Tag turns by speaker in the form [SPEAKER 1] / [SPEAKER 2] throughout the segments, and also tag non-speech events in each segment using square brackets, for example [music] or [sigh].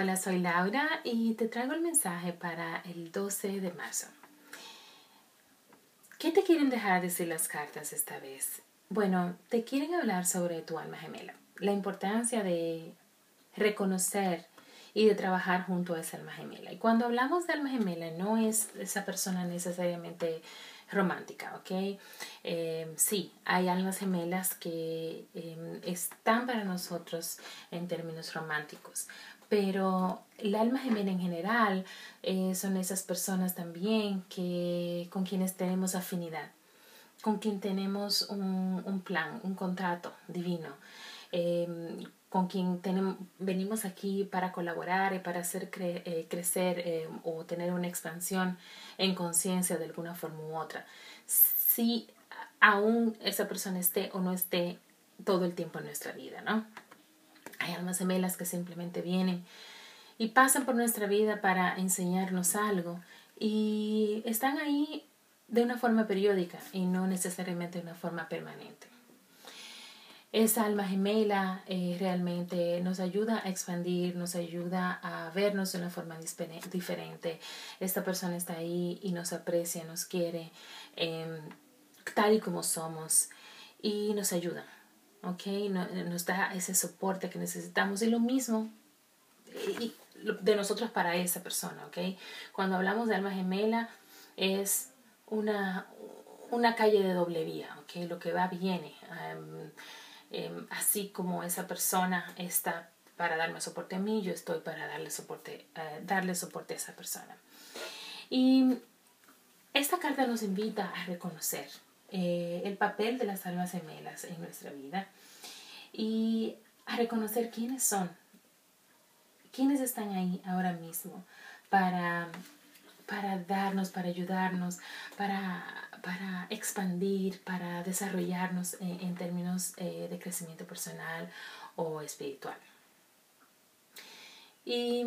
[SPEAKER 1] Hola, soy Laura y te traigo el mensaje para el 12 de marzo. ¿Qué te quieren dejar decir las cartas esta vez? Bueno, te quieren hablar sobre tu alma gemela, la importancia de reconocer y de trabajar junto a esa alma gemela. Y cuando hablamos de alma gemela, no es esa persona necesariamente romántica, ¿ok? Eh, sí, hay almas gemelas que em, están para nosotros en términos románticos, pero el alma gemela en general eh, son esas personas también que, con quienes tenemos afinidad, con quien tenemos un, un plan, un contrato divino, em, con quien tenemos, venimos aquí para colaborar y para hacer eh, crecer eh, o tener una expansión en conciencia de alguna forma u otra. Si aún esa persona esté o no esté todo el tiempo en nuestra vida, ¿no? Almas gemelas que simplemente vienen y pasan por nuestra vida para enseñarnos algo y están ahí de una forma periódica y no necesariamente de una forma permanente. Esa alma gemela eh, realmente nos ayuda a expandir, nos ayuda a vernos de una forma diferente. Esta persona está ahí y nos aprecia, nos quiere em, tal y como somos y nos ayuda, ¿ok? Nos da ese soporte que necesitamos y lo mismo de nosotros para esa persona, ¿ok? Cuando hablamos de alma gemela es una, una calle de doble vía, ¿ok? Lo que va viene. Em, Em, así como esa persona está para darme soporte a mí, yo estoy para darle soporte, eh, darle soporte a esa persona. Y esta carta nos invita a reconocer eh, el papel de las almas gemelas en nuestra vida y a reconocer quiénes son, quiénes están ahí ahora mismo para para darnos, para ayudarnos, para, para expandir, para desarrollarnos en, términos eh, de crecimiento personal o espiritual. Y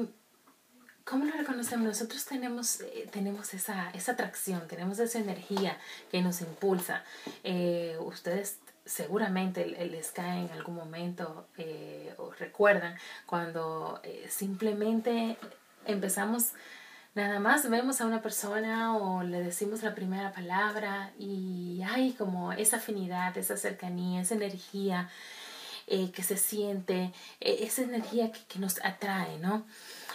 [SPEAKER 1] ¿Cómo lo reconocemos? Nosotros tenemos, eh, tenemos esa, esa atracción, tenemos esa energía que nos impulsa. Eh, ustedes seguramente les cae en algún momento o recuerdan cuando simplemente empezamos nada más vemos a una persona o le decimos la primera palabra y hay como esa afinidad, esa cercanía, esa energía eh, que se siente, eh, esa energía que, nos atrae, ¿no?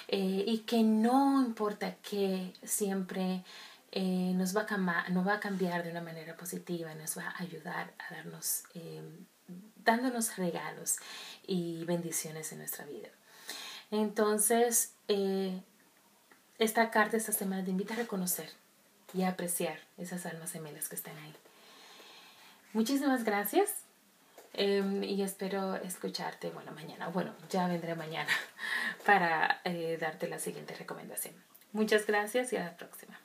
[SPEAKER 1] Eh, y que no importa que siempre nos, va a nos va a cambiar de una manera positiva, nos va a ayudar a darnos, dándonos regalos y bendiciones en nuestra vida. Entonces, esta carta esta semana te invita a reconocer y a apreciar esas almas gemelas que están ahí. Muchísimas gracias em, y espero escucharte, bueno, mañana, bueno, ya vendré mañana [laughs] para eh, darte la siguiente recomendación. Muchas gracias y a la próxima.